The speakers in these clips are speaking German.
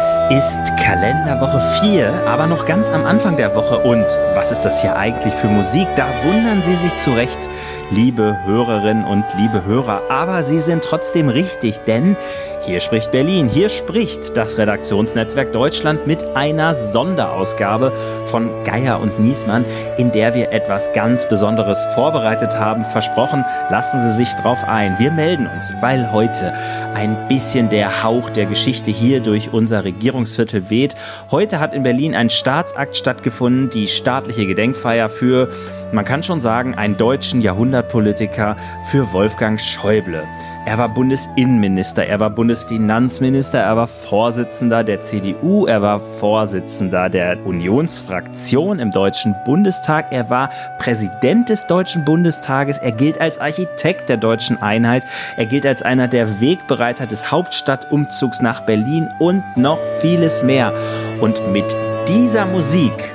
Es ist Kalenderwoche 4, aber noch ganz am Anfang der Woche. Und was ist das hier eigentlich für Musik? Da wundern Sie sich zu Recht, liebe Hörerinnen und liebe Hörer. Aber Sie sind trotzdem richtig, denn hier spricht Berlin, hier spricht das Redaktionsnetzwerk Deutschland mit einer Sonderausgabe von Geier und Niesmann, in der wir etwas ganz Besonderes vorbereitet haben. Versprochen, lassen Sie sich drauf ein. Wir melden uns, weil heute ein bisschen der Hauch der Geschichte hier durch unser Regierungsviertel weht. Heute hat in Berlin ein Staatsakt stattgefunden, die staatliche Gedenkfeier für, man kann schon sagen, einen deutschen Jahrhundertpolitiker, für Wolfgang Schäuble. Er war Bundesinnenminister, er war Bundesfinanzminister, er war Vorsitzender der CDU, er war Vorsitzender der Unionsfraktion im Deutschen Bundestag, er war Präsident des Deutschen Bundestages, er gilt als Architekt der deutschen Einheit, er gilt als einer der Wegbereiter des Hauptstadtumzugs nach Berlin und noch vieles mehr. Und mit dieser Musik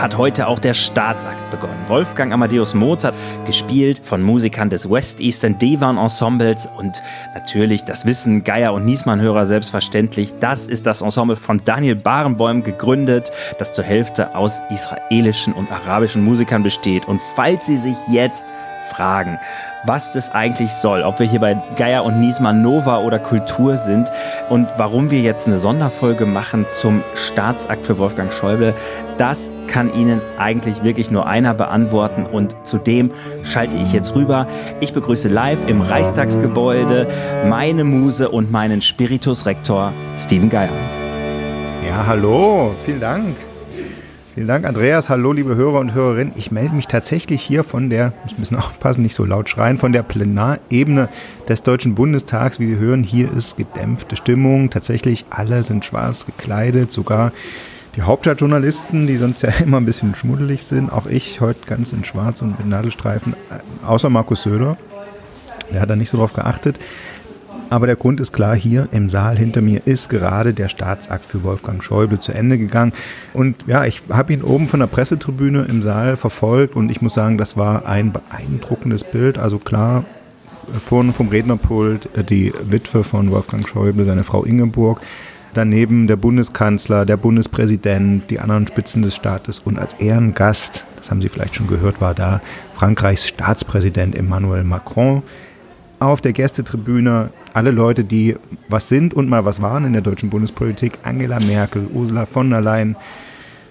hat heute auch der Staatsakt begonnen. Wolfgang Amadeus Mozart, gespielt von Musikern des West Eastern Divan Ensembles und natürlich, das wissen Geier und Niesmann-Hörer selbstverständlich, das ist das Ensemble von Daniel Barenboim gegründet, das zur Hälfte aus israelischen und arabischen Musikern besteht. Und falls Sie sich jetzt fragen, was das eigentlich soll, ob wir hier bei Geier und Niesmann Nova oder Kultur sind und warum wir jetzt eine Sonderfolge machen zum Staatsakt für Wolfgang Schäuble, das kann Ihnen eigentlich wirklich nur einer beantworten und zudem schalte ich jetzt rüber. Ich begrüße live im Reichstagsgebäude meine Muse und meinen Spiritus Rektor Steven Geier. Ja, hallo, vielen Dank. Vielen Dank, Andreas. Hallo, liebe Hörer und Hörerinnen. Ich melde mich tatsächlich hier von der, muss ein bisschen aufpassen, nicht so laut schreien, von der Plenarebene des Deutschen Bundestags. Wie Sie hören, hier ist gedämpfte Stimmung. Tatsächlich alle sind schwarz gekleidet, sogar die Hauptstadtjournalisten, die sonst ja immer ein bisschen schmuddelig sind. Auch ich heute ganz in schwarz und mit Nadelstreifen, außer Markus Söder. Der hat da nicht so drauf geachtet. Aber der Grund ist klar, hier im Saal hinter mir ist gerade der Staatsakt für Wolfgang Schäuble zu Ende gegangen. Und ja, ich habe ihn oben von der Pressetribüne im Saal verfolgt und ich muss sagen, das war ein beeindruckendes Bild. Also klar, vorne vom Rednerpult die Witwe von Wolfgang Schäuble, seine Frau Ingeborg. Daneben der Bundeskanzler, der Bundespräsident, die anderen Spitzen des Staates und als Ehrengast, das haben Sie vielleicht schon gehört, war da Frankreichs Staatspräsident Emmanuel Macron auf der Gästetribüne alle Leute, die was sind und mal was waren in der deutschen Bundespolitik. Angela Merkel, Ursula von der Leyen,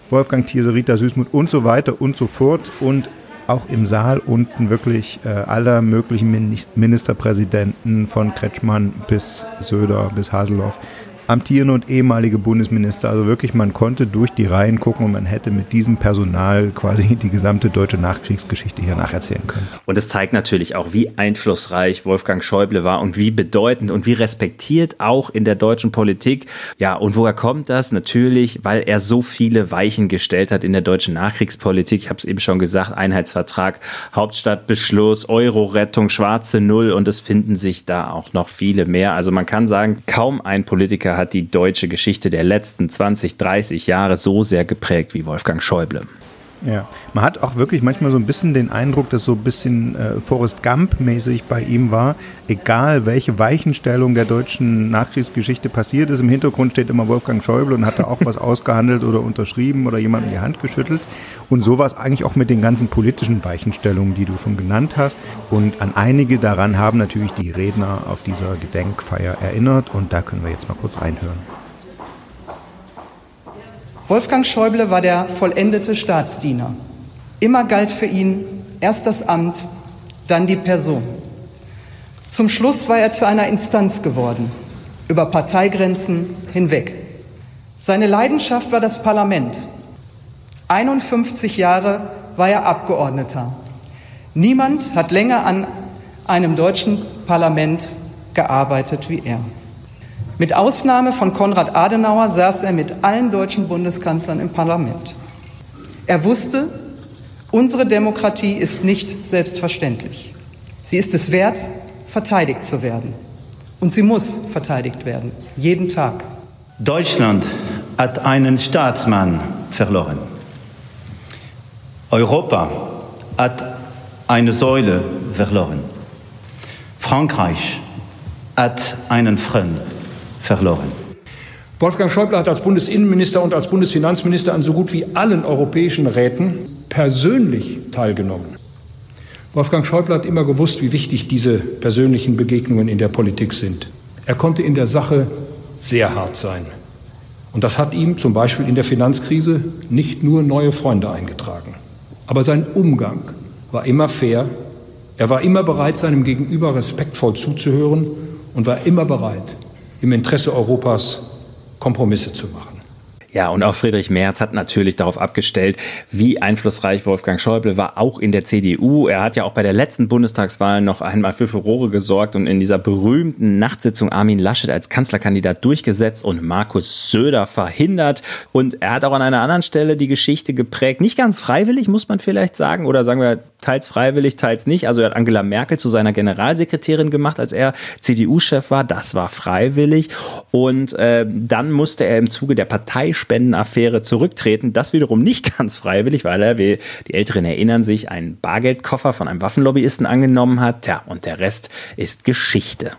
Wolfgang Thierse, Rita Süßmuth und so weiter und so fort. Und auch im Saal unten wirklich äh, aller möglichen Ministerpräsidenten von Kretschmann bis Söder bis Haseloff amtierende und ehemalige Bundesminister. Also wirklich, man konnte durch die Reihen gucken und man hätte mit diesem Personal quasi die gesamte deutsche Nachkriegsgeschichte hier nacherzählen können. Und es zeigt natürlich auch, wie einflussreich Wolfgang Schäuble war und wie bedeutend und wie respektiert auch in der deutschen Politik. Ja, und woher kommt das? Natürlich, weil er so viele Weichen gestellt hat in der deutschen Nachkriegspolitik. Ich habe es eben schon gesagt, Einheitsvertrag, Hauptstadtbeschluss, Euro-Rettung, schwarze Null und es finden sich da auch noch viele mehr. Also man kann sagen, kaum ein Politiker hat die deutsche Geschichte der letzten 20, 30 Jahre so sehr geprägt wie Wolfgang Schäuble. Ja, man hat auch wirklich manchmal so ein bisschen den Eindruck, dass so ein bisschen äh, Forrest Gump-mäßig bei ihm war. Egal, welche Weichenstellung der deutschen Nachkriegsgeschichte passiert ist, im Hintergrund steht immer Wolfgang Schäuble und hat da auch was ausgehandelt oder unterschrieben oder jemandem die Hand geschüttelt. Und so war es eigentlich auch mit den ganzen politischen Weichenstellungen, die du schon genannt hast. Und an einige daran haben natürlich die Redner auf dieser Gedenkfeier erinnert. Und da können wir jetzt mal kurz reinhören. Wolfgang Schäuble war der vollendete Staatsdiener. Immer galt für ihn erst das Amt, dann die Person. Zum Schluss war er zu einer Instanz geworden, über Parteigrenzen hinweg. Seine Leidenschaft war das Parlament. 51 Jahre war er Abgeordneter. Niemand hat länger an einem deutschen Parlament gearbeitet wie er. Mit Ausnahme von Konrad Adenauer saß er mit allen deutschen Bundeskanzlern im Parlament. Er wusste, unsere Demokratie ist nicht selbstverständlich. Sie ist es wert, verteidigt zu werden. Und sie muss verteidigt werden, jeden Tag. Deutschland hat einen Staatsmann verloren. Europa hat eine Säule verloren. Frankreich hat einen Freund verloren. Wolfgang Schäuble hat als Bundesinnenminister und als Bundesfinanzminister an so gut wie allen europäischen Räten persönlich teilgenommen. Wolfgang Schäuble hat immer gewusst, wie wichtig diese persönlichen Begegnungen in der Politik sind. Er konnte in der Sache sehr hart sein. Und das hat ihm zum Beispiel in der Finanzkrise nicht nur neue Freunde eingetragen. Aber sein Umgang war immer fair. Er war immer bereit, seinem Gegenüber respektvoll zuzuhören und war immer bereit, im Interesse Europas Kompromisse zu machen. Ja, und auch Friedrich Merz hat natürlich darauf abgestellt, wie einflussreich Wolfgang Schäuble war, auch in der CDU. Er hat ja auch bei der letzten Bundestagswahl noch einmal für Furore gesorgt und in dieser berühmten Nachtsitzung Armin Laschet als Kanzlerkandidat durchgesetzt und Markus Söder verhindert. Und er hat auch an einer anderen Stelle die Geschichte geprägt. Nicht ganz freiwillig, muss man vielleicht sagen, oder sagen wir teils freiwillig, teils nicht. Also er hat Angela Merkel zu seiner Generalsekretärin gemacht, als er CDU-Chef war. Das war freiwillig. Und äh, dann musste er im Zuge der Partei Spendenaffäre zurücktreten. Das wiederum nicht ganz freiwillig, weil er, wie die Älteren erinnern sich, einen Bargeldkoffer von einem Waffenlobbyisten angenommen hat. Tja, und der Rest ist Geschichte.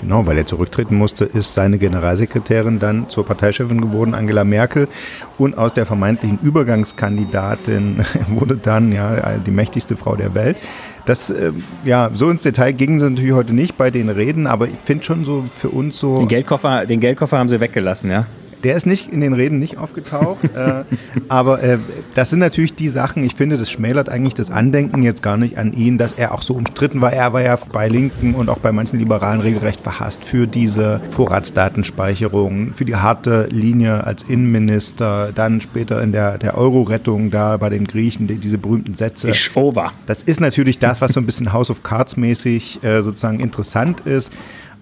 Genau, weil er zurücktreten musste, ist seine Generalsekretärin dann zur Parteichefin geworden, Angela Merkel. Und aus der vermeintlichen Übergangskandidatin wurde dann ja die mächtigste Frau der Welt. Das, äh, ja, so ins Detail gingen sie natürlich heute nicht bei den Reden, aber ich finde schon so für uns so. Den Geldkoffer, den Geldkoffer haben sie weggelassen, ja? Der ist nicht in den Reden nicht aufgetaucht, äh, aber äh, das sind natürlich die Sachen, ich finde, das schmälert eigentlich das Andenken jetzt gar nicht an ihn, dass er auch so umstritten war. Er war ja bei Linken und auch bei manchen Liberalen regelrecht verhasst für diese Vorratsdatenspeicherung, für die harte Linie als Innenminister, dann später in der, der Euro-Rettung da bei den Griechen, die, diese berühmten Sätze. Ich over. Das ist natürlich das, was so ein bisschen House of Cards mäßig äh, sozusagen interessant ist.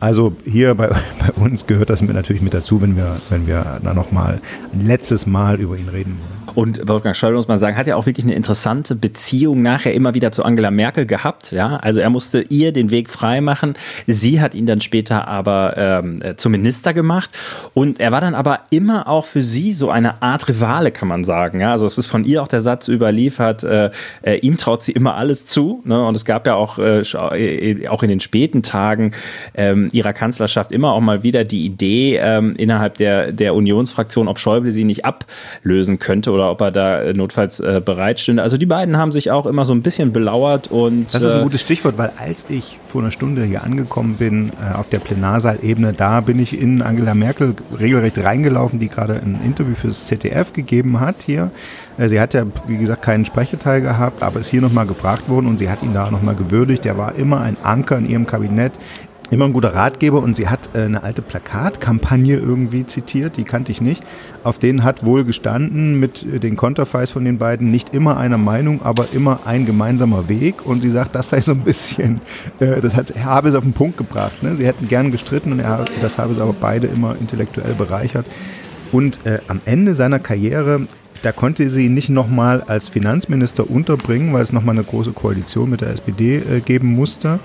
Also hier bei, bei uns gehört das natürlich mit dazu, wenn wir, wenn wir da nochmal ein letztes Mal über ihn reden wollen. Und Wolfgang Schäuble, muss man sagen, hat ja auch wirklich eine interessante Beziehung nachher immer wieder zu Angela Merkel gehabt. Ja, also er musste ihr den Weg frei machen. Sie hat ihn dann später aber ähm, zum Minister gemacht. Und er war dann aber immer auch für sie so eine Art Rivale, kann man sagen. Ja, also es ist von ihr auch der Satz überliefert, äh, äh, ihm traut sie immer alles zu. Ne? Und es gab ja auch, äh, äh auch in den späten Tagen ähm, ihrer Kanzlerschaft immer auch mal wieder die Idee ähm, innerhalb der, der Unionsfraktion, ob Schäuble sie nicht ablösen könnte oder ob er da äh, notfalls äh, bereit stünde. Also die beiden haben sich auch immer so ein bisschen belauert und. Das ist ein äh, gutes Stichwort, weil als ich vor einer Stunde hier angekommen bin, äh, auf der Plenarsaalebene, da bin ich in Angela Merkel regelrecht reingelaufen, die gerade ein Interview fürs ZDF gegeben hat hier. Sie hat ja, wie gesagt, keinen Sprecheteil gehabt, aber ist hier nochmal gefragt worden und sie hat ihn da nochmal gewürdigt. Der war immer ein Anker in ihrem Kabinett, immer ein guter Ratgeber und sie hat äh, eine alte Plakatkampagne irgendwie zitiert, die kannte ich nicht. Auf denen hat wohl gestanden mit äh, den Konterfeis von den beiden nicht immer einer Meinung, aber immer ein gemeinsamer Weg. Und sie sagt, das sei so ein bisschen, äh, das hat habe es auf den Punkt gebracht. Ne? Sie hätten gern gestritten und er, das habe es aber beide immer intellektuell bereichert. Und äh, am Ende seiner Karriere da konnte sie ihn nicht nochmal als Finanzminister unterbringen, weil es nochmal eine große Koalition mit der SPD äh, geben musste.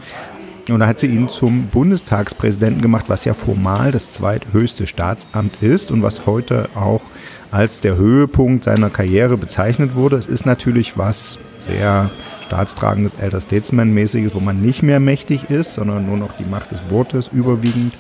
Und da hat sie ihn zum Bundestagspräsidenten gemacht, was ja formal das zweithöchste Staatsamt ist und was heute auch als der Höhepunkt seiner Karriere bezeichnet wurde. Es ist natürlich was sehr staatstragendes Elder Statesman-mäßiges, wo man nicht mehr mächtig ist, sondern nur noch die Macht des Wortes überwiegend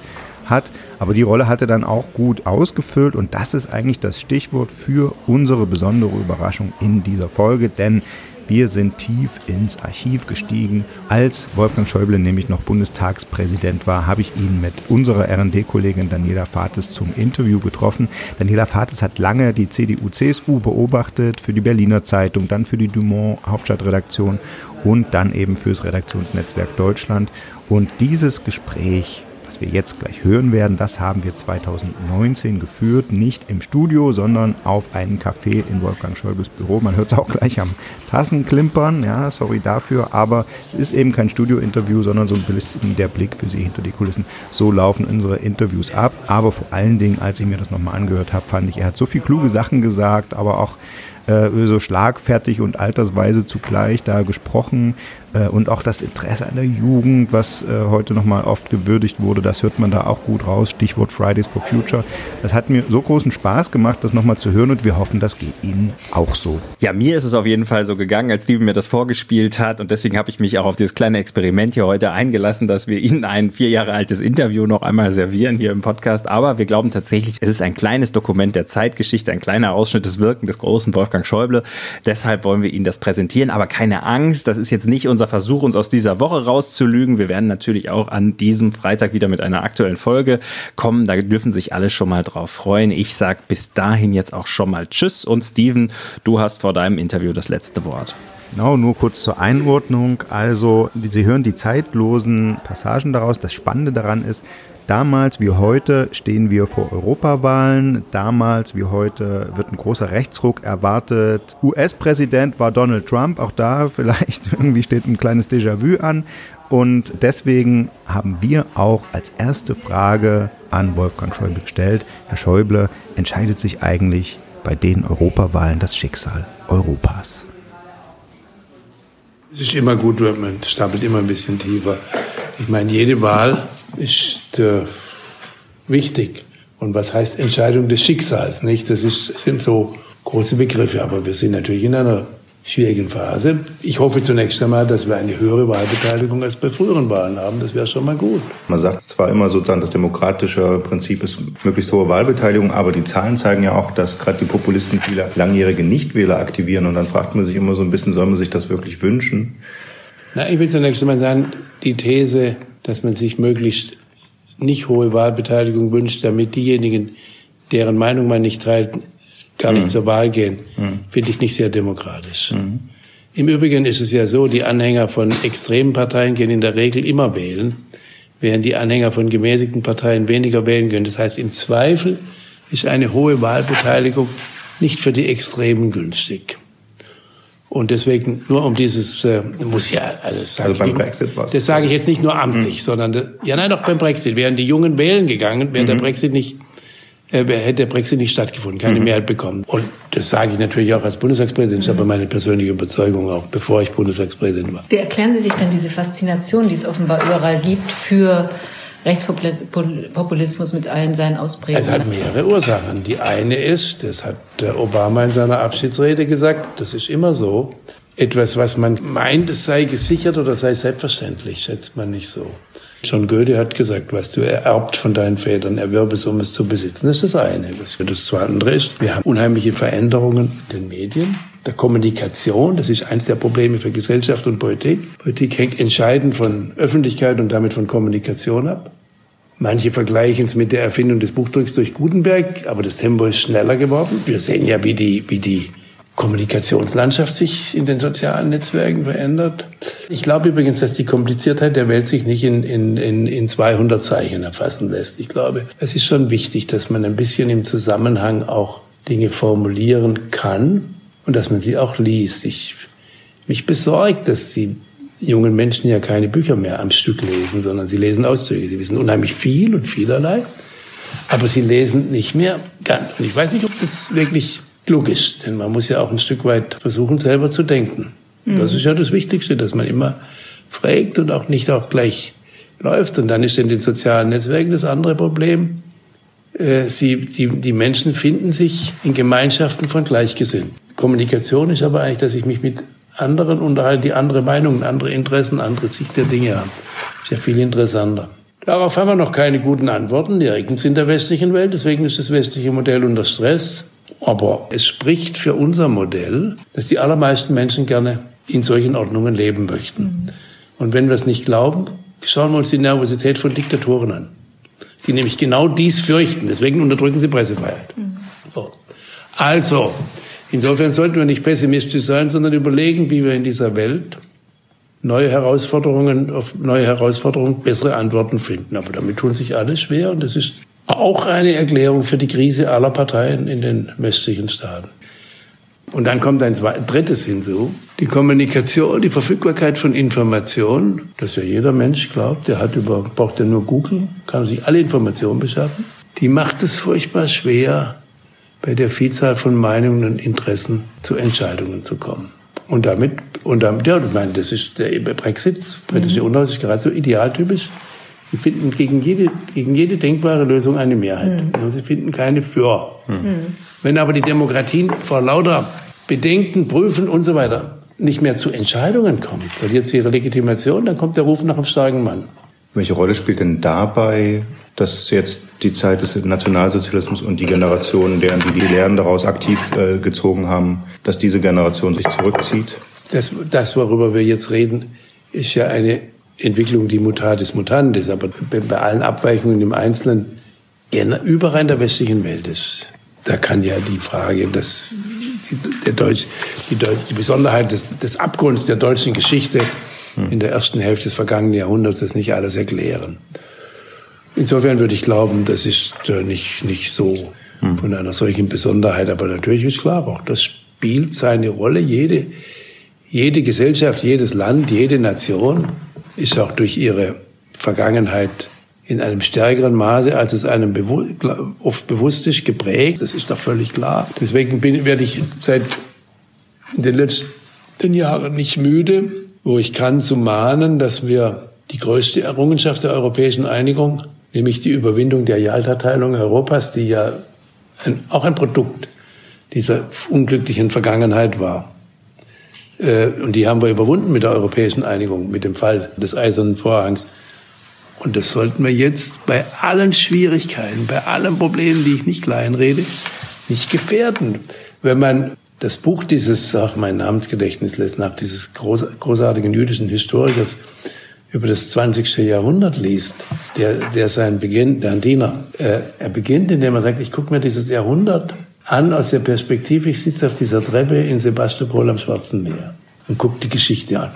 hat. Aber die Rolle hat er dann auch gut ausgefüllt und das ist eigentlich das Stichwort für unsere besondere Überraschung in dieser Folge, denn wir sind tief ins Archiv gestiegen. Als Wolfgang Schäuble nämlich noch Bundestagspräsident war, habe ich ihn mit unserer RD-Kollegin Daniela Fates zum Interview getroffen. Daniela Fates hat lange die CDU-CSU beobachtet, für die Berliner Zeitung, dann für die Dumont Hauptstadtredaktion und dann eben fürs Redaktionsnetzwerk Deutschland. Und dieses Gespräch was wir jetzt gleich hören werden, das haben wir 2019 geführt, nicht im Studio, sondern auf einem Café in Wolfgang Schäubles Büro. Man hört es auch gleich am Tassenklimpern, ja, sorry dafür, aber es ist eben kein Studio-Interview, sondern so ein bisschen der Blick für Sie hinter die Kulissen. So laufen unsere Interviews ab, aber vor allen Dingen, als ich mir das nochmal angehört habe, fand ich, er hat so viele kluge Sachen gesagt, aber auch äh, so schlagfertig und altersweise zugleich da gesprochen. Äh, und auch das Interesse an der Jugend, was äh, heute nochmal oft gewürdigt wurde, das hört man da auch gut raus. Stichwort Fridays for Future. Das hat mir so großen Spaß gemacht, das nochmal zu hören und wir hoffen, das geht Ihnen auch so. Ja, mir ist es auf jeden Fall so gegangen, als Steven mir das vorgespielt hat und deswegen habe ich mich auch auf dieses kleine Experiment hier heute eingelassen, dass wir Ihnen ein vier Jahre altes Interview noch einmal servieren hier im Podcast. Aber wir glauben tatsächlich, es ist ein kleines Dokument der Zeitgeschichte, ein kleiner Ausschnitt des Wirken des großen Wolfgang Schäuble. Deshalb wollen wir Ihnen das präsentieren. Aber keine Angst, das ist jetzt nicht unser Versuch, uns aus dieser Woche rauszulügen. Wir werden natürlich auch an diesem Freitag wieder mit einer aktuellen Folge kommen. Da dürfen sich alle schon mal drauf freuen. Ich sage bis dahin jetzt auch schon mal Tschüss und Steven, du hast vor deinem Interview das letzte Wort. Genau, nur kurz zur Einordnung. Also, Sie hören die zeitlosen Passagen daraus. Das Spannende daran ist, Damals wie heute stehen wir vor Europawahlen. Damals wie heute wird ein großer Rechtsruck erwartet. US-Präsident war Donald Trump. Auch da vielleicht irgendwie steht ein kleines Déjà-vu an. Und deswegen haben wir auch als erste Frage an Wolfgang Schäuble gestellt. Herr Schäuble, entscheidet sich eigentlich bei den Europawahlen das Schicksal Europas? Es ist immer gut, wenn man stapelt immer ein bisschen tiefer. Ich meine, jede Wahl ist äh, wichtig. Und was heißt Entscheidung des Schicksals? Nicht? Das ist, sind so große Begriffe, aber wir sind natürlich in einer schwierigen Phase. Ich hoffe zunächst einmal, dass wir eine höhere Wahlbeteiligung als bei früheren Wahlen haben. Das wäre schon mal gut. Man sagt zwar immer sozusagen, das demokratische Prinzip ist möglichst hohe Wahlbeteiligung, aber die Zahlen zeigen ja auch, dass gerade die Populisten viele langjährige Nichtwähler aktivieren. Und dann fragt man sich immer so ein bisschen, soll man sich das wirklich wünschen? Na, ich will zunächst einmal sagen, die These, dass man sich möglichst nicht hohe Wahlbeteiligung wünscht, damit diejenigen, deren Meinung man nicht teilt, gar nicht mhm. zur Wahl gehen, mhm. finde ich nicht sehr demokratisch. Mhm. Im Übrigen ist es ja so, die Anhänger von extremen Parteien gehen in der Regel immer wählen, während die Anhänger von gemäßigten Parteien weniger wählen können. Das heißt, im Zweifel ist eine hohe Wahlbeteiligung nicht für die Extremen günstig. Und deswegen nur um dieses äh, muss ja also, das also beim Brexit was das sage ich jetzt nicht nur amtlich, hm. sondern ja nein auch beim Brexit wären die Jungen wählen gegangen, wäre mhm. der Brexit nicht äh, hätte der Brexit nicht stattgefunden, keine mhm. Mehrheit bekommen. Und das sage ich natürlich auch als Bundestagspräsident, das ist aber meine persönliche Überzeugung auch, bevor ich Bundestagspräsident war. Wie erklären Sie sich dann diese Faszination, die es offenbar überall gibt, für Rechtspopulismus mit allen seinen Ausprägungen? Es hat mehrere Ursachen. Die eine ist, das hat Obama in seiner Abschiedsrede gesagt, das ist immer so, etwas, was man meint, es sei gesichert oder sei selbstverständlich, schätzt man nicht so. John Goethe hat gesagt, was du ererbt von deinen Vätern, erwerbe es, um es zu besitzen. Das ist das eine. Das, zweite ist, wir haben unheimliche Veränderungen in den Medien, der Kommunikation. Das ist eines der Probleme für Gesellschaft und Politik. Politik hängt entscheidend von Öffentlichkeit und damit von Kommunikation ab. Manche vergleichen es mit der Erfindung des Buchdrucks durch Gutenberg, aber das Tempo ist schneller geworden. Wir sehen ja, wie die, wie die Kommunikationslandschaft sich in den sozialen Netzwerken verändert. Ich glaube übrigens, dass die Kompliziertheit der Welt sich nicht in, in, in, in 200 Zeichen erfassen lässt. Ich glaube, es ist schon wichtig, dass man ein bisschen im Zusammenhang auch Dinge formulieren kann und dass man sie auch liest. Ich mich besorgt, dass die jungen Menschen ja keine Bücher mehr am Stück lesen, sondern sie lesen Auszüge. Sie wissen unheimlich viel und vielerlei, aber sie lesen nicht mehr ganz. Und ich weiß nicht, ob das wirklich klug ist, denn man muss ja auch ein Stück weit versuchen, selber zu denken. Mhm. Das ist ja das Wichtigste, dass man immer fragt und auch nicht auch gleich läuft. Und dann ist in den sozialen Netzwerken das andere Problem. Äh, sie, die, die Menschen finden sich in Gemeinschaften von Gleichgesinnten. Kommunikation ist aber eigentlich, dass ich mich mit anderen unterhalte, die andere Meinungen, andere Interessen, andere Sicht der Dinge haben. Ist ja viel interessanter. Darauf haben wir noch keine guten Antworten. Nirgends in der westlichen Welt. Deswegen ist das westliche Modell unter Stress. Aber es spricht für unser Modell, dass die allermeisten Menschen gerne in solchen Ordnungen leben möchten. Mhm. Und wenn wir es nicht glauben, schauen wir uns die Nervosität von Diktatoren an. Die nämlich genau dies fürchten. Deswegen unterdrücken sie Pressefreiheit. Mhm. So. Also, insofern sollten wir nicht pessimistisch sein, sondern überlegen, wie wir in dieser Welt neue Herausforderungen, auf neue Herausforderungen bessere Antworten finden. Aber damit tun sich alle schwer und das ist auch eine Erklärung für die Krise aller Parteien in den westlichen Staaten. Und dann kommt ein drittes hinzu. Die Kommunikation, die Verfügbarkeit von Informationen, dass ja jeder Mensch glaubt, der hat über, braucht ja nur Google, kann sich alle Informationen beschaffen. Die macht es furchtbar schwer, bei der Vielzahl von Meinungen und Interessen zu Entscheidungen zu kommen. Und damit, und damit, ja, ich meine, das ist der Brexit, britische mhm. Ist gerade so idealtypisch. Sie finden gegen jede, gegen jede denkbare Lösung eine Mehrheit. Mhm. Sie finden keine für. Mhm. Wenn aber die Demokratien vor lauter Bedenken, Prüfen und so weiter nicht mehr zu Entscheidungen kommt, verliert sie ihre Legitimation, dann kommt der Ruf nach einem starken Mann. Welche Rolle spielt denn dabei, dass jetzt die Zeit des Nationalsozialismus und die Generation, deren die die Lehren daraus aktiv äh, gezogen haben, dass diese Generation sich zurückzieht? Das, das, worüber wir jetzt reden, ist ja eine Entwicklung, die mutatis mutandis, aber bei allen Abweichungen im Einzelnen überall in der westlichen Welt ist. Da kann ja die Frage, dass die, der Deutsch, die, Deutsch, die Besonderheit des, des Abgrunds der deutschen Geschichte in der ersten Hälfte des vergangenen Jahrhunderts das nicht alles erklären. Insofern würde ich glauben, das ist äh, nicht, nicht so von einer solchen Besonderheit. Aber natürlich ist klar, auch das spielt seine Rolle. Jede, jede Gesellschaft, jedes Land, jede Nation ist auch durch ihre Vergangenheit in einem stärkeren Maße, als es einem bewu oft bewusst ist, geprägt. Das ist doch völlig klar. Deswegen bin, werde ich seit den letzten Jahren nicht müde, wo ich kann, zu mahnen, dass wir die größte Errungenschaft der europäischen Einigung, nämlich die Überwindung der Jalta-Teilung Europas, die ja ein, auch ein Produkt dieser unglücklichen Vergangenheit war. Äh, und die haben wir überwunden mit der europäischen Einigung, mit dem Fall des Eisernen Vorhangs. Und das sollten wir jetzt bei allen Schwierigkeiten, bei allen Problemen, die ich nicht kleinrede, nicht gefährden. Wenn man das Buch dieses, ach, mein Namensgedächtnis lässt nach, dieses groß, großartigen jüdischen Historikers über das 20. Jahrhundert liest, der, der seinen Beginn, der Andiner, äh, er beginnt, indem er sagt, ich gucke mir dieses Jahrhundert an aus der Perspektive, ich sitze auf dieser Treppe in Sebastopol am Schwarzen Meer und gucke die Geschichte an.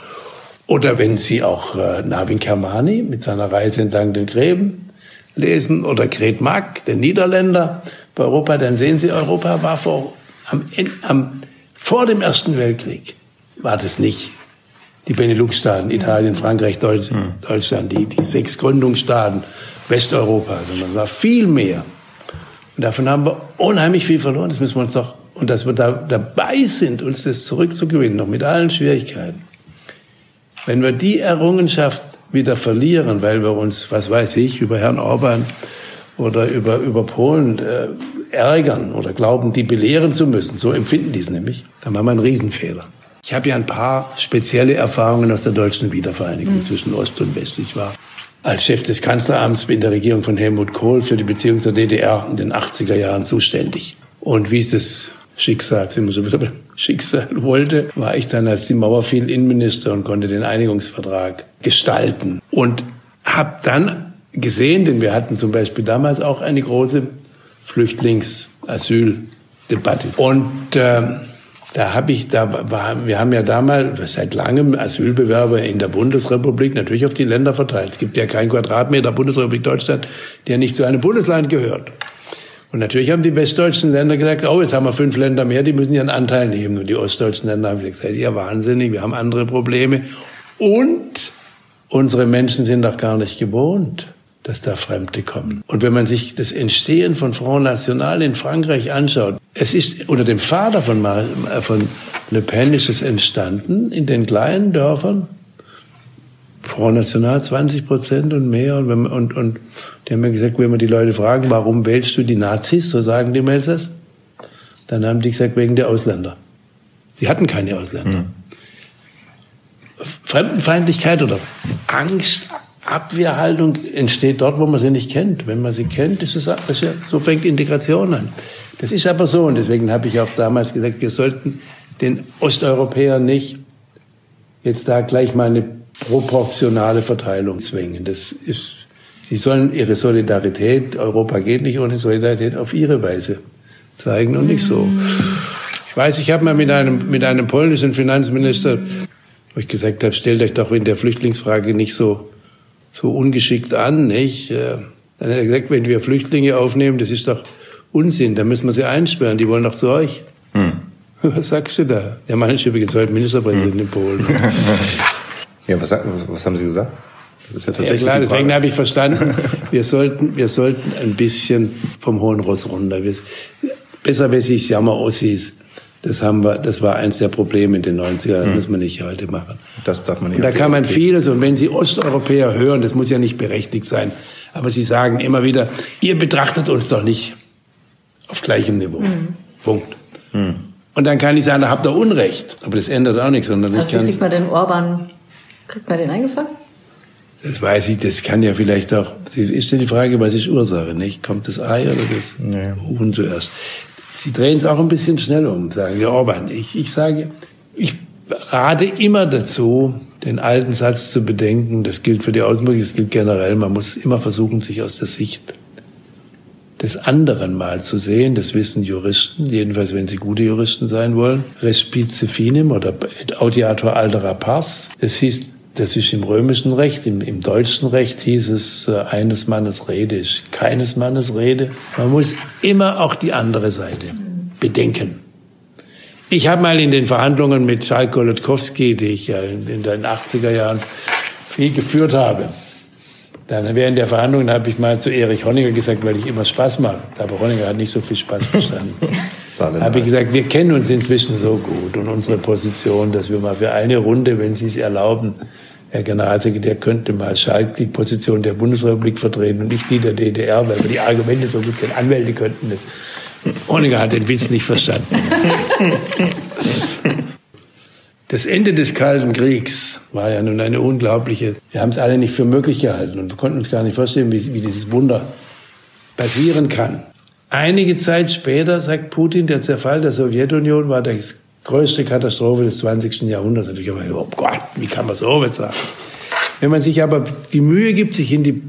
Oder wenn Sie auch äh, Navin Kermani mit seiner Reise entlang den Gräben lesen oder Gret Mack, der Niederländer bei Europa, dann sehen Sie, Europa war vor am, am, vor dem Ersten Weltkrieg war das nicht die Benelux-Staaten, Italien, Frankreich, Deutsch, hm. Deutschland, die, die sechs Gründungsstaaten Westeuropa, sondern es war viel mehr. Und davon haben wir unheimlich viel verloren. Das müssen wir uns doch, und dass wir da dabei sind, uns das zurückzugewinnen, noch mit allen Schwierigkeiten. Wenn wir die Errungenschaft wieder verlieren, weil wir uns, was weiß ich, über Herrn Orban oder über, über Polen äh, ärgern oder glauben, die belehren zu müssen, so empfinden die es nämlich, dann machen wir einen Riesenfehler. Ich habe ja ein paar spezielle Erfahrungen aus der deutschen Wiedervereinigung mhm. zwischen Ost und West. Ich war als Chef des Kanzleramts in der Regierung von Helmut Kohl für die Beziehung zur DDR in den 80er Jahren zuständig. Und wie es das Schicksal, sind wir schon wieder Schicksal wollte, war ich dann als die Mauer fiel Innenminister und konnte den Einigungsvertrag gestalten. Und habe dann gesehen, denn wir hatten zum Beispiel damals auch eine große Flüchtlings-Asyldebatte. Und äh, da habe ich, da war, wir haben ja damals seit langem Asylbewerber in der Bundesrepublik natürlich auf die Länder verteilt. Es gibt ja keinen Quadratmeter Bundesrepublik Deutschland, der nicht zu einem Bundesland gehört. Und natürlich haben die westdeutschen Länder gesagt, oh, jetzt haben wir fünf Länder mehr, die müssen ihren Anteil nehmen. Und die ostdeutschen Länder haben gesagt, seid ihr wahnsinnig, wir haben andere Probleme. Und unsere Menschen sind doch gar nicht gewohnt dass da Fremde kommen. Und wenn man sich das Entstehen von Front National in Frankreich anschaut, es ist unter dem Vater von, äh, von Le Pen ist es entstanden in den kleinen Dörfern. Front National 20 Prozent und mehr. Und, wenn man, und, und die haben mir gesagt, wenn man die Leute fragen, warum wählst du die Nazis, so sagen die Melzers, dann haben die gesagt, wegen der Ausländer. Sie hatten keine Ausländer. Mhm. Fremdenfeindlichkeit oder Angst, Abwehrhaltung entsteht dort, wo man sie nicht kennt. Wenn man sie kennt, ist es, das ja, so fängt Integration an. Das ist aber so und deswegen habe ich auch damals gesagt, wir sollten den Osteuropäern nicht jetzt da gleich mal eine proportionale Verteilung zwingen. Das ist, sie sollen ihre Solidarität, Europa geht nicht ohne Solidarität, auf ihre Weise zeigen und nicht so. Ich weiß, ich habe mal mit einem, mit einem polnischen Finanzminister, wo ich gesagt habe, stellt euch doch in der Flüchtlingsfrage nicht so so ungeschickt an, nicht? Äh, dann hat er gesagt, wenn wir Flüchtlinge aufnehmen, das ist doch Unsinn, da müssen wir sie einsperren, die wollen doch zu euch. Hm. Was sagst du da? Der Mann ist übrigens heute Ministerpräsident hm. in Polen. ja, was, was, haben Sie gesagt? Das ist ja, ja klar, deswegen habe ich verstanden, wir sollten, wir sollten ein bisschen vom hohen Ross runter. Wir, besserwissig Jammer-Ossis. Das haben wir, das war eins der Probleme in den 90ern. Das mhm. muss man nicht heute machen. Das darf man nicht. Und da kann man vieles. Und wenn Sie Osteuropäer hören, das muss ja nicht berechtigt sein, aber Sie sagen immer wieder, ihr betrachtet uns doch nicht auf gleichem Niveau. Mhm. Punkt. Mhm. Und dann kann ich sagen, da habt ihr Unrecht. Aber das ändert auch nichts. Sondern also ich kriegt man den Orban, kriegt man den eingefangen? Das weiß ich, das kann ja vielleicht auch, ist denn die Frage, was ist Ursache, nicht? Kommt das Ei oder das nee. Huhn zuerst? Sie drehen es auch ein bisschen schnell um, sagen wir Orban. Ich, ich sage, ich rate immer dazu, den alten Satz zu bedenken, das gilt für die Außenpolitik, das gilt generell, man muss immer versuchen, sich aus der Sicht des anderen mal zu sehen. Das wissen Juristen, jedenfalls wenn sie gute Juristen sein wollen. Respice finem oder audiator altera pars. Das hieß, das ist im römischen Recht, im, im deutschen Recht hieß es, äh, eines Mannes Rede ist keines Mannes Rede. Man muss immer auch die andere Seite bedenken. Ich habe mal in den Verhandlungen mit Charles Golodkowski, die ich ja in, in den 80er Jahren viel geführt habe, dann während der Verhandlungen habe ich mal zu Erich Honecker gesagt, weil ich immer Spaß mache. Aber Honecker hat nicht so viel Spaß verstanden. habe ich gesagt, wir kennen uns inzwischen so gut und unsere Position, dass wir mal für eine Runde, wenn Sie es erlauben, Herr Generalsekretär könnte mal Schalk die Position der Bundesrepublik vertreten und nicht die der DDR, weil wir die Argumente so gut kennen. Anwälte könnten das. Honecker hat den Witz nicht verstanden. Das Ende des Kalten Kriegs war ja nun eine unglaubliche, wir haben es alle nicht für möglich gehalten und wir konnten uns gar nicht vorstellen, wie, wie dieses Wunder passieren kann. Einige Zeit später sagt Putin, der Zerfall der Sowjetunion war die größte Katastrophe des 20. Jahrhunderts. Natürlich, oh Gott, wie kann man so was sagen? Wenn man sich aber die Mühe gibt, sich in die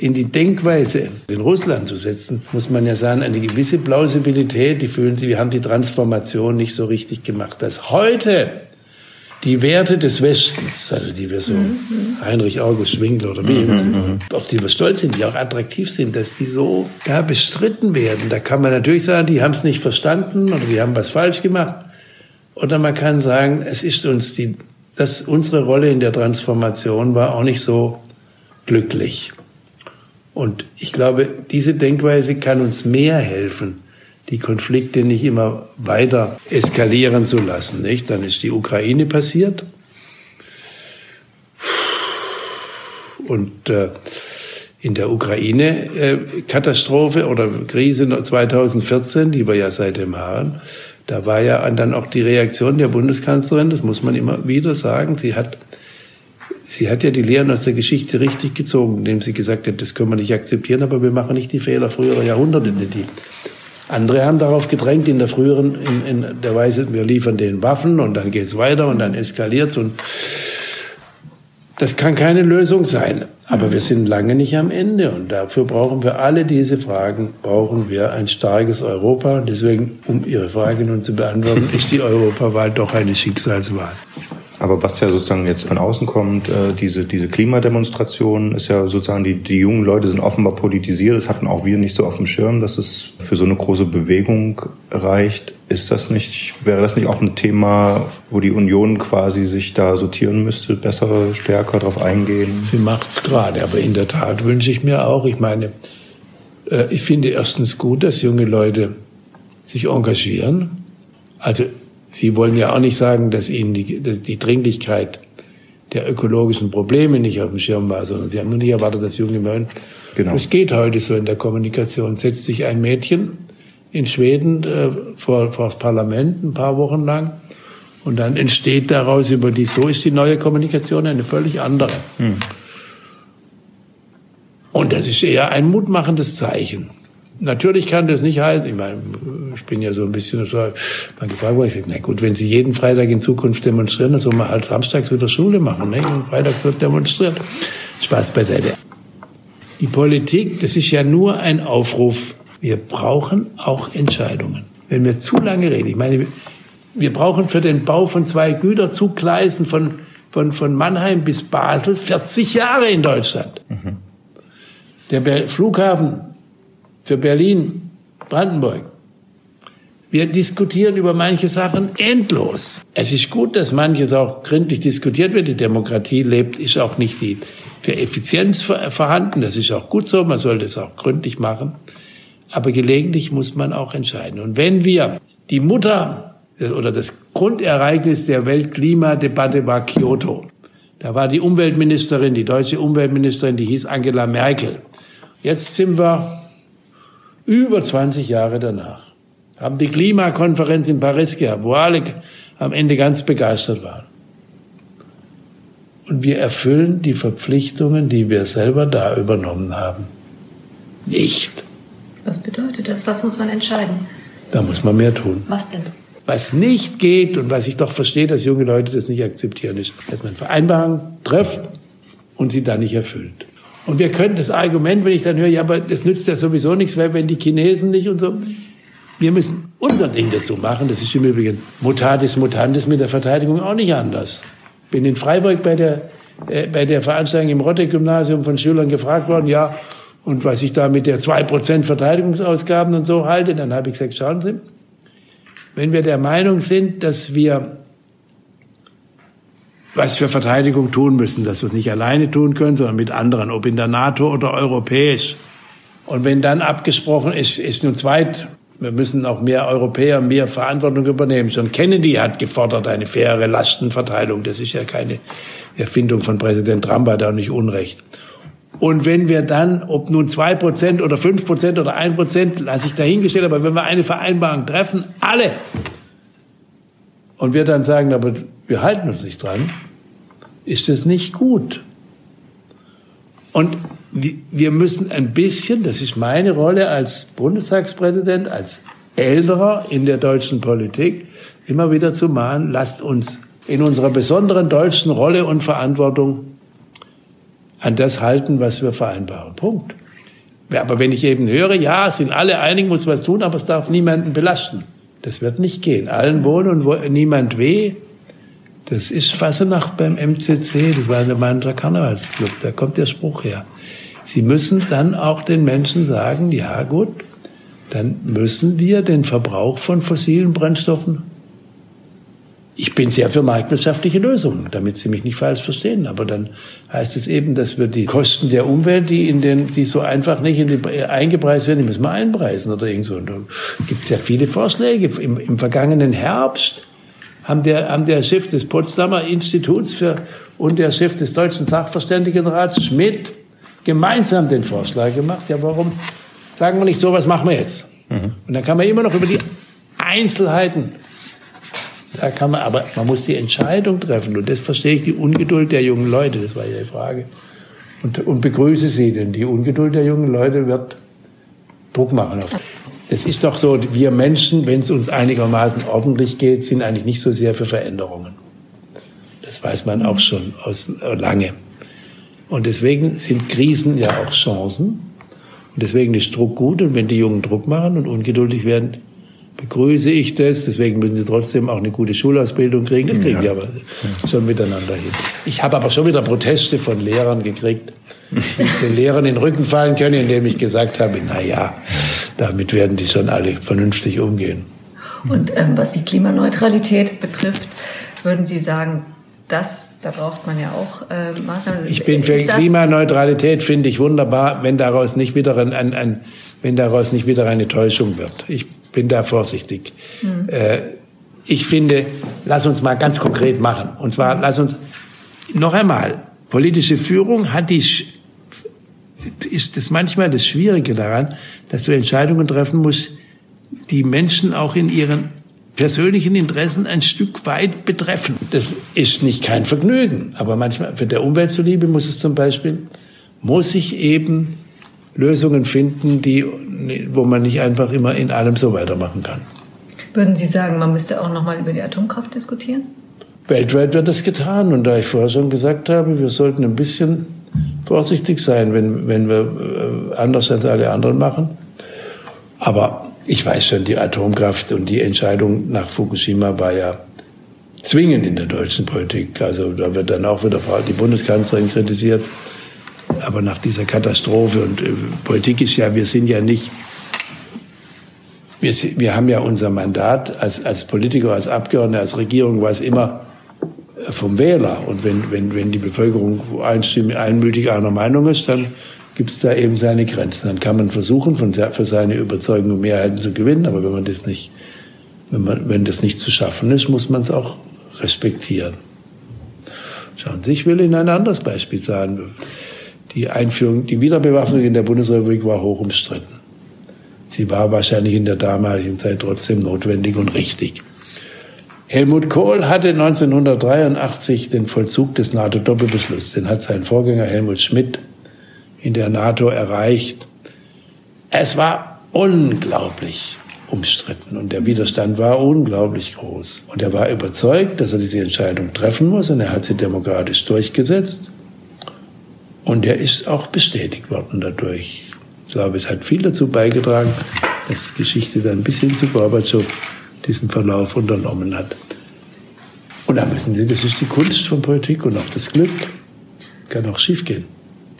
in die Denkweise in Russland zu setzen, muss man ja sagen, eine gewisse Plausibilität, die fühlen sie, wir haben die Transformation nicht so richtig gemacht. Dass heute die Werte des Westens, also die wir so mhm. Heinrich August Schwingler oder wie, mhm. auf die wir stolz sind, die auch attraktiv sind, dass die so da bestritten werden. Da kann man natürlich sagen, die haben es nicht verstanden oder die haben was falsch gemacht. Oder man kann sagen, es ist uns die, dass unsere Rolle in der Transformation war auch nicht so glücklich. Und ich glaube, diese Denkweise kann uns mehr helfen, die Konflikte nicht immer weiter eskalieren zu lassen. Nicht? Dann ist die Ukraine passiert. Und äh, in der Ukraine-Katastrophe äh, oder Krise 2014, die wir ja seitdem haben, da war ja dann auch die Reaktion der Bundeskanzlerin, das muss man immer wieder sagen, sie hat Sie hat ja die Lehren aus der Geschichte richtig gezogen, indem sie gesagt hat, das können wir nicht akzeptieren, aber wir machen nicht die Fehler früherer Jahrhunderte. Die andere haben darauf gedrängt in der früheren, in, in der Weise, wir liefern den Waffen und dann geht's weiter und dann eskaliert's und das kann keine Lösung sein. Aber wir sind lange nicht am Ende und dafür brauchen wir alle diese Fragen, brauchen wir ein starkes Europa. Und deswegen, um Ihre Frage nun zu beantworten, ist die Europawahl doch eine Schicksalswahl. Aber was ja sozusagen jetzt von außen kommt, äh, diese, diese Klimademonstration ist ja sozusagen, die, die jungen Leute sind offenbar politisiert. Das hatten auch wir nicht so auf dem Schirm, dass es für so eine große Bewegung reicht. Ist das nicht, wäre das nicht auch ein Thema, wo die Union quasi sich da sortieren müsste, besser, stärker darauf eingehen? Sie macht's gerade, aber in der Tat wünsche ich mir auch, ich meine, äh, ich finde erstens gut, dass junge Leute sich engagieren. Also Sie wollen ja auch nicht sagen, dass Ihnen die, die Dringlichkeit der ökologischen Probleme nicht auf dem Schirm war, sondern Sie haben nur nicht erwartet, dass junge Menschen, genau. das geht heute so in der Kommunikation, setzt sich ein Mädchen in Schweden äh, vor, vor das Parlament ein paar Wochen lang und dann entsteht daraus über die, so ist die neue Kommunikation eine völlig andere. Hm. Und das ist eher ein mutmachendes Zeichen. Natürlich kann das nicht heißen, ich meine, ich bin ja so ein bisschen so, man gefragt wurde, ich sage, na gut, wenn Sie jeden Freitag in Zukunft demonstrieren, dann soll man halt samstags wieder Schule machen, ne? und freitags wird demonstriert. Spaß beiseite. Die Politik, das ist ja nur ein Aufruf. Wir brauchen auch Entscheidungen. Wenn wir zu lange reden, ich meine, wir brauchen für den Bau von zwei Güterzuggleisen von, von, von Mannheim bis Basel 40 Jahre in Deutschland. Mhm. Der Flughafen für Berlin, Brandenburg. Wir diskutieren über manche Sachen endlos. Es ist gut, dass manches auch gründlich diskutiert wird. Die Demokratie lebt, ist auch nicht die für Effizienz vorhanden. Das ist auch gut so. Man sollte es auch gründlich machen. Aber gelegentlich muss man auch entscheiden. Und wenn wir die Mutter oder das Grundereignis der Weltklimadebatte war Kyoto. Da war die Umweltministerin, die deutsche Umweltministerin, die hieß Angela Merkel. Jetzt sind wir über 20 Jahre danach. Haben die Klimakonferenz in Paris gehabt, wo alle am Ende ganz begeistert waren. Und wir erfüllen die Verpflichtungen, die wir selber da übernommen haben. Nicht. Was bedeutet das? Was muss man entscheiden? Da muss man mehr tun. Was denn? Was nicht geht und was ich doch verstehe, dass junge Leute das nicht akzeptieren, ist, dass man Vereinbarungen trifft und sie dann nicht erfüllt. Und wir können das Argument, wenn ich dann höre, ja, aber das nützt ja sowieso nichts, weil wenn die Chinesen nicht und so. Wir müssen unser Ding dazu machen. Das ist im Übrigen mutatis mutandis mit der Verteidigung auch nicht anders. Bin in Freiburg bei der, äh, bei der Veranstaltung im Rotte-Gymnasium von Schülern gefragt worden, ja, und was ich da mit der 2% Verteidigungsausgaben und so halte, dann habe ich gesagt, schauen Sie, wenn wir der Meinung sind, dass wir was für Verteidigung tun müssen, dass wir es nicht alleine tun können, sondern mit anderen, ob in der NATO oder europäisch. Und wenn dann abgesprochen ist, ist nun zweit, wir müssen auch mehr Europäer mehr Verantwortung übernehmen. Schon Kennedy hat gefordert eine faire Lastenverteilung. Das ist ja keine Erfindung von Präsident Trump, hat auch nicht Unrecht. Und wenn wir dann, ob nun zwei Prozent oder fünf Prozent oder ein Prozent, lasse ich dahingestellt, aber wenn wir eine Vereinbarung treffen, alle, und wir dann sagen, aber wir halten uns nicht dran, ist das nicht gut. Und wir müssen ein bisschen, das ist meine Rolle als Bundestagspräsident, als Älterer in der deutschen Politik, immer wieder zu mahnen, lasst uns in unserer besonderen deutschen Rolle und Verantwortung an das halten, was wir vereinbaren. Punkt. Aber wenn ich eben höre, ja, sind alle einig, muss was tun, aber es darf niemanden belasten. Das wird nicht gehen. Allen wohl und niemand weh. Das ist Fassenacht beim MCC, das war der Mandra Karnevalsclub, da kommt der Spruch her. Sie müssen dann auch den Menschen sagen, ja gut, dann müssen wir den Verbrauch von fossilen Brennstoffen ich bin sehr für marktwirtschaftliche Lösungen, damit Sie mich nicht falsch verstehen. Aber dann heißt es eben, dass wir die Kosten der Umwelt, die in den, die so einfach nicht in die, eingepreist werden, die müssen wir einpreisen oder irgend so. Und da gibt es ja viele Vorschläge. Im, Im vergangenen Herbst haben der, haben der Chef des Potsdamer Instituts für, und der Chef des Deutschen Sachverständigenrats Schmidt gemeinsam den Vorschlag gemacht. Ja, warum sagen wir nicht so, was machen wir jetzt? Mhm. Und dann kann man immer noch über die Einzelheiten da kann man, aber man muss die Entscheidung treffen. Und das verstehe ich, die Ungeduld der jungen Leute, das war ja die Frage. Und, und begrüße sie, denn die Ungeduld der jungen Leute wird Druck machen. Es ist doch so, wir Menschen, wenn es uns einigermaßen ordentlich geht, sind eigentlich nicht so sehr für Veränderungen. Das weiß man auch schon aus äh, lange. Und deswegen sind Krisen ja auch Chancen. Und deswegen ist Druck gut. Und wenn die Jungen Druck machen und ungeduldig werden, begrüße ich das. Deswegen müssen sie trotzdem auch eine gute Schulausbildung kriegen. Das kriegen ja. die aber schon miteinander hin. Ich habe aber schon wieder Proteste von Lehrern gekriegt, die den Lehrern in den Rücken fallen können, indem ich gesagt habe, na ja, damit werden die schon alle vernünftig umgehen. Und ähm, was die Klimaneutralität betrifft, würden Sie sagen, das, da braucht man ja auch äh, Maßnahmen. Ich bin für Klimaneutralität, finde ich wunderbar, wenn daraus nicht wieder ein, ein, ein, wenn daraus nicht wieder eine Täuschung wird. Ich bin da vorsichtig. Mhm. Äh, ich finde, lass uns mal ganz konkret machen. Und zwar, lass uns noch einmal, politische Führung hat die, ist das manchmal das Schwierige daran, dass du Entscheidungen treffen musst, die Menschen auch in ihren persönlichen Interessen ein Stück weit betreffen. Das ist nicht kein Vergnügen, aber manchmal für der Umwelt zuliebe muss es zum Beispiel, muss ich eben Lösungen finden, die, wo man nicht einfach immer in allem so weitermachen kann. Würden Sie sagen, man müsste auch noch mal über die Atomkraft diskutieren? Weltweit wird das getan. Und da ich vorher schon gesagt habe, wir sollten ein bisschen vorsichtig sein, wenn, wenn wir äh, anders als alle anderen machen. Aber ich weiß schon, die Atomkraft und die Entscheidung nach Fukushima war ja zwingend in der deutschen Politik. Also da wird dann auch wieder die Bundeskanzlerin kritisiert. Aber nach dieser Katastrophe und äh, Politik ist ja, wir sind ja nicht, wir, wir haben ja unser Mandat als, als Politiker, als Abgeordneter, als Regierung, was immer vom Wähler. Und wenn, wenn, wenn die Bevölkerung einstimmig, einmütig einer Meinung ist, dann gibt es da eben seine Grenzen. Dann kann man versuchen, von, für seine Überzeugung Mehrheiten zu gewinnen, aber wenn man das nicht, wenn, man, wenn das nicht zu schaffen ist, muss man es auch respektieren. Schauen Sie, ich will Ihnen ein anderes Beispiel sagen. Die Einführung, die Wiederbewaffnung in der Bundesrepublik war hoch umstritten. Sie war wahrscheinlich in der damaligen Zeit trotzdem notwendig und richtig. Helmut Kohl hatte 1983 den Vollzug des NATO-Doppelbeschlusses. Den hat sein Vorgänger Helmut Schmidt in der NATO erreicht. Es war unglaublich umstritten und der Widerstand war unglaublich groß. Und er war überzeugt, dass er diese Entscheidung treffen muss und er hat sie demokratisch durchgesetzt. Und er ist auch bestätigt worden dadurch. Ich glaube, es hat viel dazu beigetragen, dass die Geschichte dann bis hin zu Gorbatschow diesen Verlauf unternommen hat. Und da müssen Sie, das ist die Kunst von Politik und auch das Glück. Kann auch schiefgehen.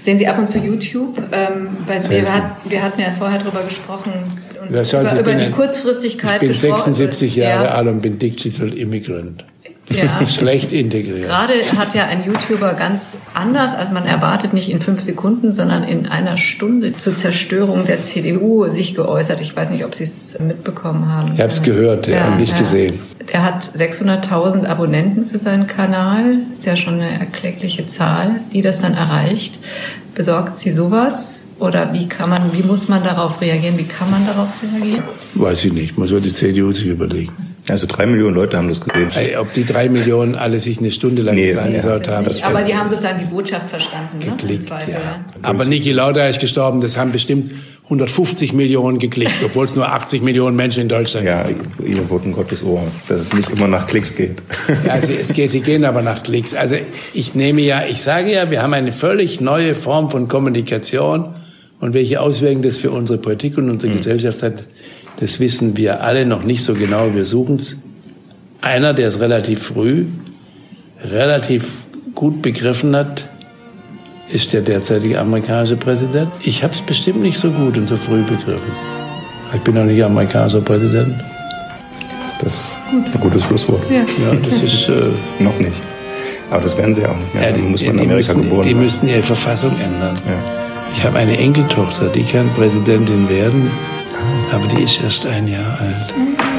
Sehen Sie ab und zu YouTube? Ähm, weil wir, hat, wir, hatten ja vorher darüber gesprochen, und über, über die Kurzfristigkeit Ich bin 76 Jahre ja. alt und bin Digital Immigrant. Ja. Schlecht integriert. Gerade hat ja ein YouTuber ganz anders, als man erwartet, nicht in fünf Sekunden, sondern in einer Stunde zur Zerstörung der CDU sich geäußert. Ich weiß nicht, ob Sie es mitbekommen haben. Ich habe es gehört, ja, ja nicht ja. gesehen. Der hat 600.000 Abonnenten für seinen Kanal. Ist ja schon eine erkleckliche Zahl, die das dann erreicht. Besorgt Sie sowas? Oder wie kann man, wie muss man darauf reagieren? Wie kann man darauf reagieren? Weiß ich nicht. Man soll die CDU sich überlegen. Also drei Millionen Leute haben das gesehen. Ob die drei Millionen alle sich eine Stunde lang nee, angeschaut haben. aber die haben sozusagen die Botschaft verstanden, ne? Geklickt, ja. Aber Niki Lauda ist gestorben, das haben bestimmt 150 Millionen geklickt, obwohl es nur 80 Millionen Menschen in Deutschland gibt. Ja, ihr Wort Gottes Ohr, dass es nicht immer nach Klicks geht. Ja, sie, es geht, sie gehen aber nach Klicks. Also ich nehme ja, ich sage ja, wir haben eine völlig neue Form von Kommunikation und welche Auswirkungen das für unsere Politik und unsere mhm. Gesellschaft hat, das wissen wir alle noch nicht so genau. Wir suchen es. Einer, der es relativ früh, relativ gut begriffen hat, ist der derzeitige amerikanische Präsident. Ich habe es bestimmt nicht so gut und so früh begriffen. Ich bin auch nicht amerikanischer Präsident. Das ist ein gutes Schlusswort. Ja, ja das ist äh, noch nicht. Aber das werden sie auch nicht mehr. Ja, die, muss man die, müssen, die müssten ihre Verfassung ändern. Ja. Ich habe eine Enkeltochter, die kann Präsidentin werden aber die ist erst ein Jahr alt.